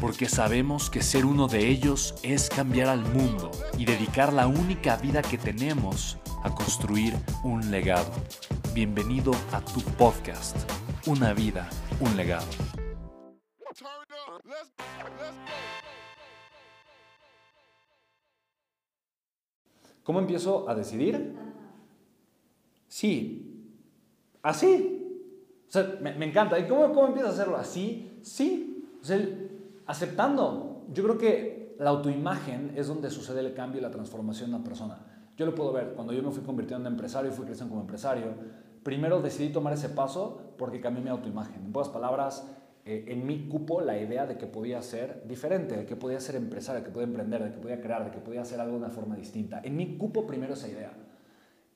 porque sabemos que ser uno de ellos es cambiar al mundo y dedicar la única vida que tenemos a construir un legado. Bienvenido a tu podcast, Una vida, un legado. ¿Cómo empiezo a decidir? Sí. Así. O sea, me, encanta. ¿Y cómo, cómo empiezo a hacerlo? Así. Sí. O sea, aceptando. Yo creo que la autoimagen es donde sucede el cambio y la transformación de una persona. Yo lo puedo ver. Cuando yo me fui convirtiendo en empresario y fui creciendo como empresario, primero decidí tomar ese paso porque cambié mi autoimagen. En pocas palabras, eh, en mí cupo la idea de que podía ser diferente, de que podía ser empresario, de que podía emprender, de que podía crear, de que podía hacer algo de una forma distinta. En mí cupo primero esa idea.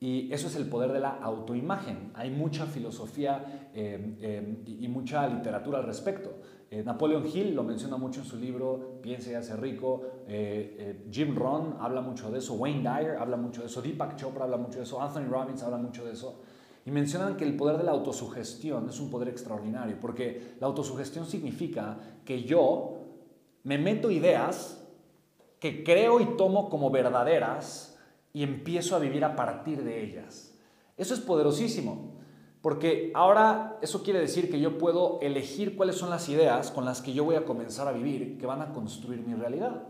Y eso es el poder de la autoimagen. Hay mucha filosofía eh, eh, y mucha literatura al respecto. Eh, Napoleon Hill lo menciona mucho en su libro Piense y hace rico. Eh, Jim Rohn habla mucho de eso. Wayne Dyer habla mucho de eso. Deepak Chopra habla mucho de eso. Anthony Robbins habla mucho de eso. Y mencionan que el poder de la autosugestión es un poder extraordinario, porque la autosugestión significa que yo me meto ideas que creo y tomo como verdaderas y empiezo a vivir a partir de ellas. Eso es poderosísimo. Porque ahora eso quiere decir que yo puedo elegir cuáles son las ideas con las que yo voy a comenzar a vivir, que van a construir mi realidad.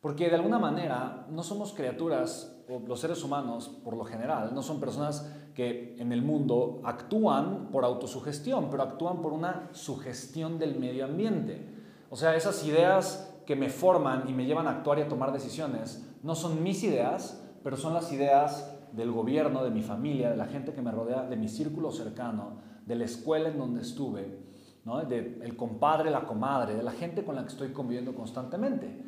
Porque de alguna manera no somos criaturas, o los seres humanos por lo general, no son personas que en el mundo actúan por autosugestión, pero actúan por una sugestión del medio ambiente. O sea, esas ideas que me forman y me llevan a actuar y a tomar decisiones no son mis ideas, pero son las ideas del gobierno, de mi familia, de la gente que me rodea, de mi círculo cercano, de la escuela en donde estuve, ¿no? de el compadre, la comadre, de la gente con la que estoy conviviendo constantemente.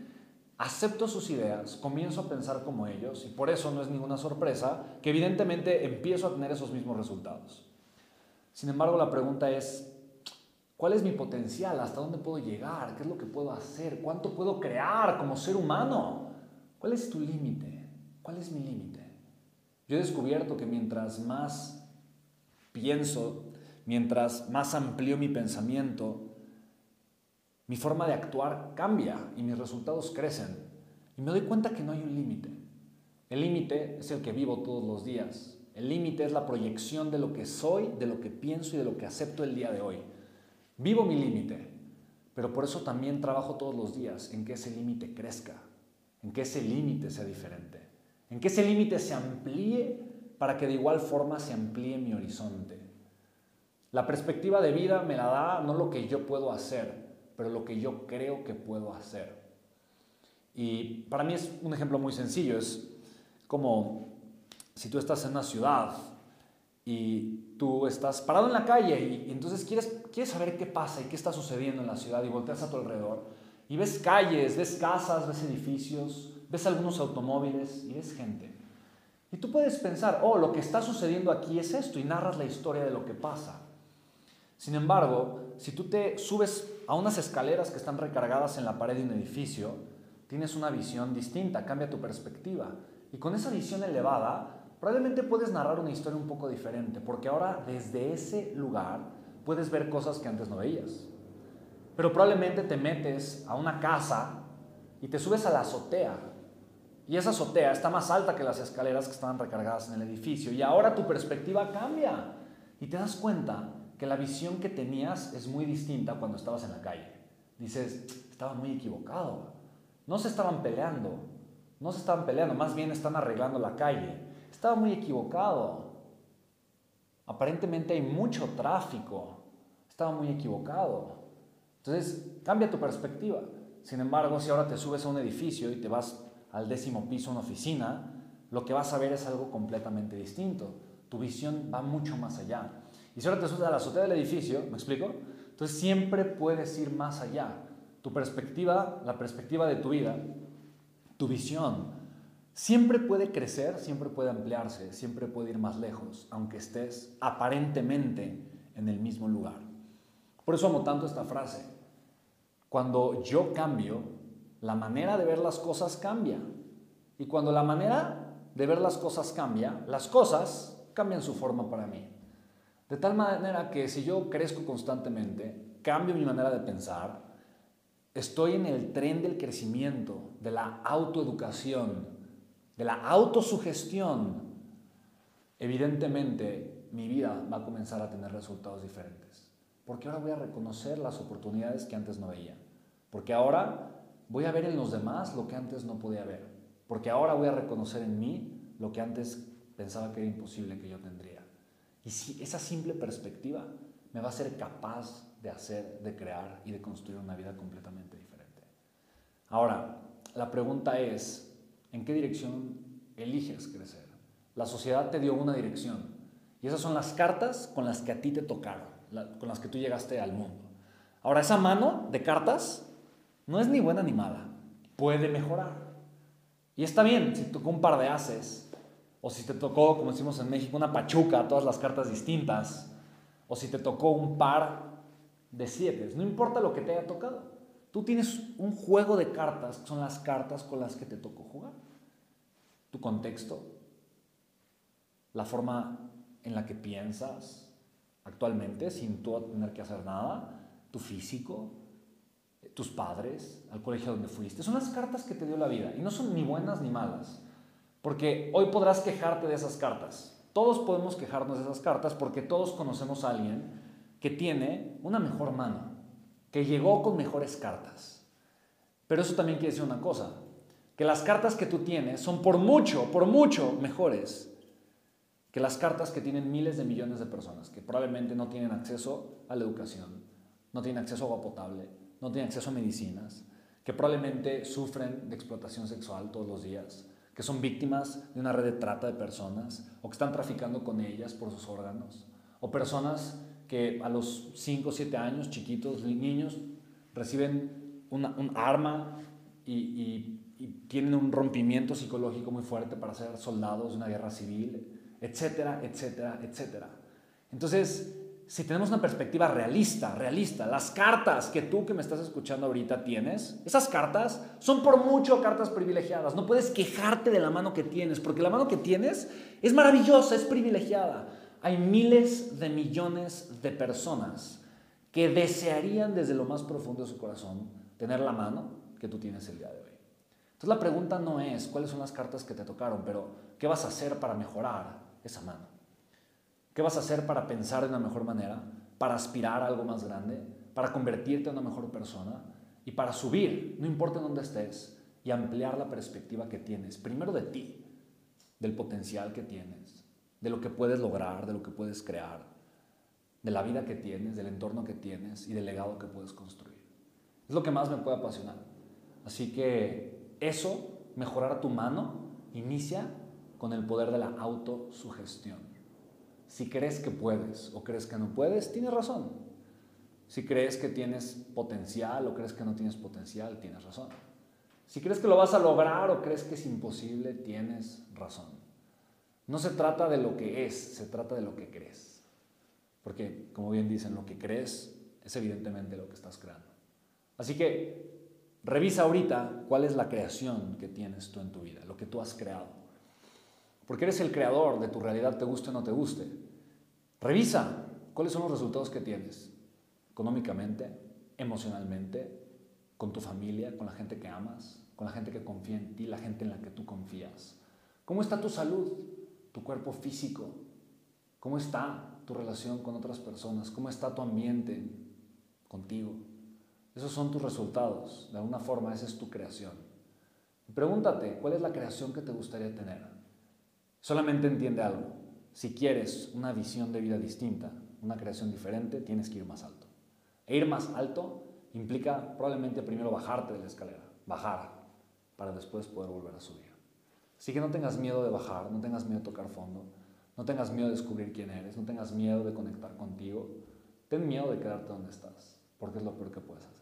Acepto sus ideas, comienzo a pensar como ellos y por eso no es ninguna sorpresa que evidentemente empiezo a tener esos mismos resultados. Sin embargo, la pregunta es, ¿cuál es mi potencial? ¿Hasta dónde puedo llegar? ¿Qué es lo que puedo hacer? ¿Cuánto puedo crear como ser humano? ¿Cuál es tu límite? ¿Cuál es mi límite? Yo he descubierto que mientras más pienso, mientras más amplío mi pensamiento, mi forma de actuar cambia y mis resultados crecen. Y me doy cuenta que no hay un límite. El límite es el que vivo todos los días. El límite es la proyección de lo que soy, de lo que pienso y de lo que acepto el día de hoy. Vivo mi límite, pero por eso también trabajo todos los días en que ese límite crezca, en que ese límite sea diferente en que ese límite se amplíe para que de igual forma se amplíe mi horizonte. La perspectiva de vida me la da no lo que yo puedo hacer, pero lo que yo creo que puedo hacer. Y para mí es un ejemplo muy sencillo, es como si tú estás en una ciudad y tú estás parado en la calle y, entonces quieres, quieres saber qué pasa y qué está sucediendo en la ciudad y volteas a tu alrededor y ves calles, ves casas, ves edificios, ves algunos automóviles y ves gente. Y tú puedes pensar, oh, lo que está sucediendo aquí es esto y narras la historia de lo que pasa. Sin embargo, si tú te subes a unas escaleras que están recargadas en la pared de un edificio, tienes una visión distinta, cambia tu perspectiva. Y con esa visión elevada, probablemente puedes narrar una historia un poco diferente, porque ahora desde ese lugar puedes ver cosas que antes no veías. Pero probablemente te metes a una casa y te subes a la azotea y esa azotea está más alta que las escaleras que estaban recargadas en el edificio. Y ahora tu perspectiva cambia. Y te das cuenta que la visión que tenías es muy distinta cuando estabas en la calle. Dices, estaba muy equivocado. No se estaban peleando. No se estaban peleando, más bien están arreglando la calle. Estaba muy equivocado. Aparentemente hay mucho tráfico. Estaba muy equivocado. Entonces, cambia tu perspectiva. Sin embargo, si ahora te subes a un edificio y te vas al décimo piso, una oficina, lo que vas a ver es algo completamente distinto. Tu visión va mucho más allá. Y si ahora te subes a la azotea del edificio, ¿me explico? Entonces siempre puedes ir más allá. Tu perspectiva, la perspectiva de tu vida, tu visión, siempre puede crecer, siempre puede ampliarse, siempre puede ir más lejos, aunque estés aparentemente en el mismo lugar. Por eso amo tanto esta frase. Cuando yo cambio, la manera de ver las cosas cambia. Y cuando la manera de ver las cosas cambia, las cosas cambian su forma para mí. De tal manera que si yo crezco constantemente, cambio mi manera de pensar, estoy en el tren del crecimiento, de la autoeducación, de la autosugestión, evidentemente mi vida va a comenzar a tener resultados diferentes. Porque ahora voy a reconocer las oportunidades que antes no veía. Porque ahora voy a ver en los demás lo que antes no podía ver. Porque ahora voy a reconocer en mí lo que antes pensaba que era imposible que yo tendría. Y si esa simple perspectiva me va a ser capaz de hacer, de crear y de construir una vida completamente diferente. Ahora, la pregunta es, ¿en qué dirección eliges crecer? La sociedad te dio una dirección y esas son las cartas con las que a ti te tocaron, con las que tú llegaste al mundo. Ahora, esa mano de cartas no es ni buena ni mala, puede mejorar. Y está bien, si tocó un par de haces, o si te tocó, como decimos en México, una pachuca, todas las cartas distintas, o si te tocó un par de siete, no importa lo que te haya tocado. Tú tienes un juego de cartas, son las cartas con las que te tocó jugar. Tu contexto, la forma en la que piensas actualmente, sin tú tener que hacer nada, tu físico, tus padres, al colegio donde fuiste. Son las cartas que te dio la vida y no son ni buenas ni malas. Porque hoy podrás quejarte de esas cartas. Todos podemos quejarnos de esas cartas porque todos conocemos a alguien que tiene una mejor mano, que llegó con mejores cartas. Pero eso también quiere decir una cosa, que las cartas que tú tienes son por mucho, por mucho mejores que las cartas que tienen miles de millones de personas, que probablemente no tienen acceso a la educación, no tienen acceso a agua potable, no tienen acceso a medicinas, que probablemente sufren de explotación sexual todos los días, que son víctimas de una red de trata de personas o que están traficando con ellas por sus órganos, o personas que a los 5 o 7 años, chiquitos, niños, reciben una, un arma y, y, y, tienen un rompimiento psicológico muy fuerte para ser soldados de una guerra civil, etcétera, etcétera, etcétera. Entonces, si tenemos una perspectiva realista, realista, las cartas que tú que me estás escuchando ahorita tienes, esas cartas son por mucho cartas privilegiadas. No puedes quejarte de la mano que tienes, porque la mano que tienes es maravillosa, es privilegiada. Hay miles de millones de personas que desearían desde lo más profundo de su corazón tener la mano que tú tienes el día de hoy. Entonces la pregunta no es cuáles son las cartas que te tocaron, pero ¿qué vas a hacer para mejorar esa mano? ¿Qué vas a hacer para pensar de una mejor manera? Para aspirar a algo más grande, para convertirte en una mejor persona y para subir, no importa en dónde estés, y ampliar la perspectiva que tienes, primero de ti, del potencial que tienes, de lo que puedes lograr, de lo que puedes crear, de la vida que tienes, del entorno que tienes y del legado que puedes construir. Es lo que más me puede apasionar. Así que eso, mejorar tu mano, inicia con el poder de la autosugestión. Si crees que puedes o crees que no puedes, tienes razón. Si crees que tienes potencial o crees que no tienes potencial, tienes razón. Si crees que lo vas a lograr o crees que es imposible, tienes razón. No se trata de lo que es, se trata de lo que crees. Porque, como bien dicen, lo que crees es evidentemente lo que estás creando. Así que revisa ahorita cuál es la creación que tienes tú en tu vida, lo que tú has creado. Porque eres el creador de tu realidad, te guste o no te guste. Revisa cuáles son los resultados que tienes económicamente, emocionalmente, con tu familia, con la gente que amas, con la gente que confía en ti, la gente en la que tú confías. ¿Cómo está tu salud, tu cuerpo físico? ¿Cómo está tu relación con otras personas? ¿Cómo está tu ambiente contigo? Esos son tus resultados. De alguna forma, esa es tu creación. Pregúntate, ¿cuál es la creación que te gustaría tener? Solamente entiende algo. Si quieres una visión de vida distinta, una creación diferente, tienes que ir más alto. E ir más alto implica probablemente primero bajarte de la escalera, bajar, para después poder volver a subir. Así que no tengas miedo de bajar, no tengas miedo de tocar fondo, no tengas miedo de descubrir quién eres, no tengas miedo de conectar contigo. Ten miedo de quedarte donde estás, porque es lo peor que puedes hacer.